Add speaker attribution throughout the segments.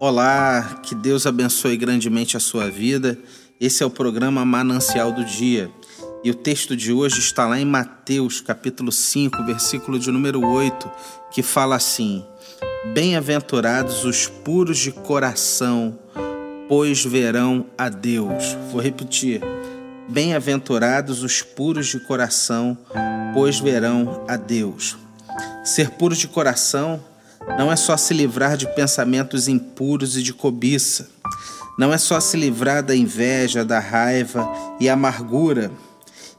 Speaker 1: Olá, que Deus abençoe grandemente a sua vida. Esse é o programa Manancial do Dia. E o texto de hoje está lá em Mateus, capítulo 5, versículo de número 8, que fala assim: Bem-aventurados os puros de coração, pois verão a Deus. Vou repetir. Bem-aventurados os puros de coração, pois verão a Deus. Ser puro de coração não é só se livrar de pensamentos impuros e de cobiça. Não é só se livrar da inveja, da raiva e amargura.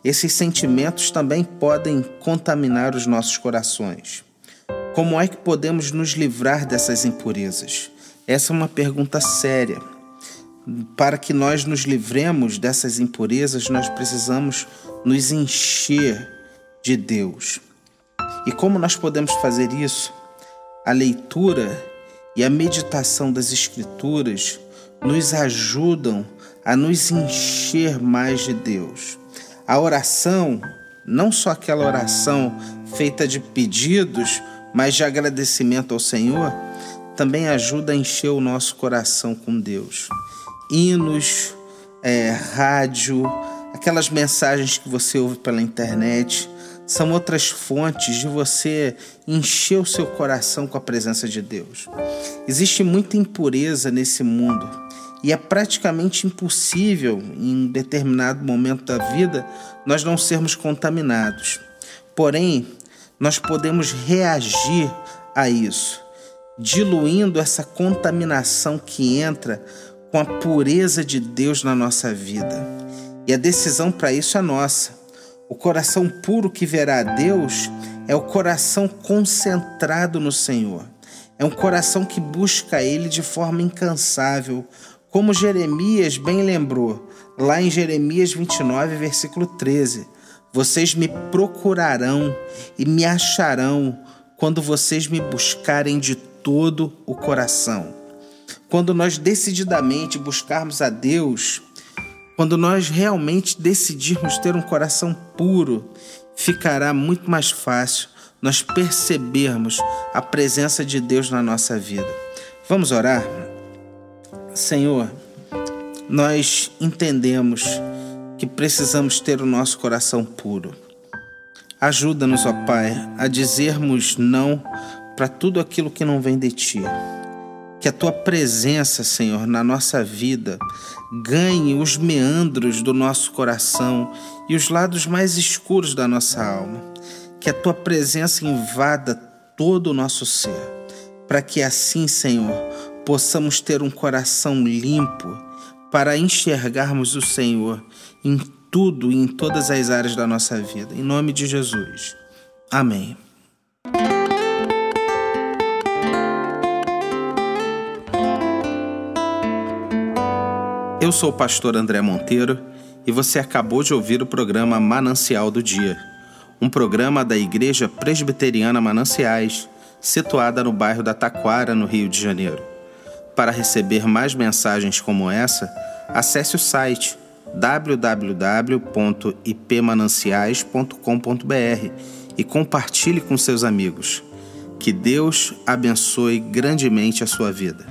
Speaker 1: Esses sentimentos também podem contaminar os nossos corações. Como é que podemos nos livrar dessas impurezas? Essa é uma pergunta séria. Para que nós nos livremos dessas impurezas, nós precisamos nos encher de Deus. E como nós podemos fazer isso? A leitura e a meditação das Escrituras nos ajudam a nos encher mais de Deus. A oração, não só aquela oração feita de pedidos, mas de agradecimento ao Senhor, também ajuda a encher o nosso coração com Deus. Hinos, é, rádio, aquelas mensagens que você ouve pela internet, são outras fontes de você encher o seu coração com a presença de Deus. Existe muita impureza nesse mundo e é praticamente impossível, em determinado momento da vida, nós não sermos contaminados. Porém, nós podemos reagir a isso, diluindo essa contaminação que entra com a pureza de Deus na nossa vida. E a decisão para isso é nossa o coração puro que verá a Deus é o coração concentrado no Senhor. É um coração que busca Ele de forma incansável, como Jeremias bem lembrou, lá em Jeremias 29, versículo 13: Vocês me procurarão e me acharão quando vocês me buscarem de todo o coração. Quando nós decididamente buscarmos a Deus, quando nós realmente decidirmos ter um coração puro, ficará muito mais fácil nós percebermos a presença de Deus na nossa vida. Vamos orar? Senhor, nós entendemos que precisamos ter o nosso coração puro. Ajuda-nos, ó Pai, a dizermos não para tudo aquilo que não vem de Ti que a tua presença, Senhor, na nossa vida ganhe os meandros do nosso coração e os lados mais escuros da nossa alma. Que a tua presença invada todo o nosso ser, para que assim, Senhor, possamos ter um coração limpo para enxergarmos o Senhor em tudo e em todas as áreas da nossa vida. Em nome de Jesus. Amém. Eu sou o pastor André Monteiro e você acabou de ouvir o programa Manancial do Dia, um programa da Igreja Presbiteriana Mananciais, situada no bairro da Taquara, no Rio de Janeiro. Para receber mais mensagens como essa, acesse o site www.ipmananciais.com.br e compartilhe com seus amigos. Que Deus abençoe grandemente a sua vida.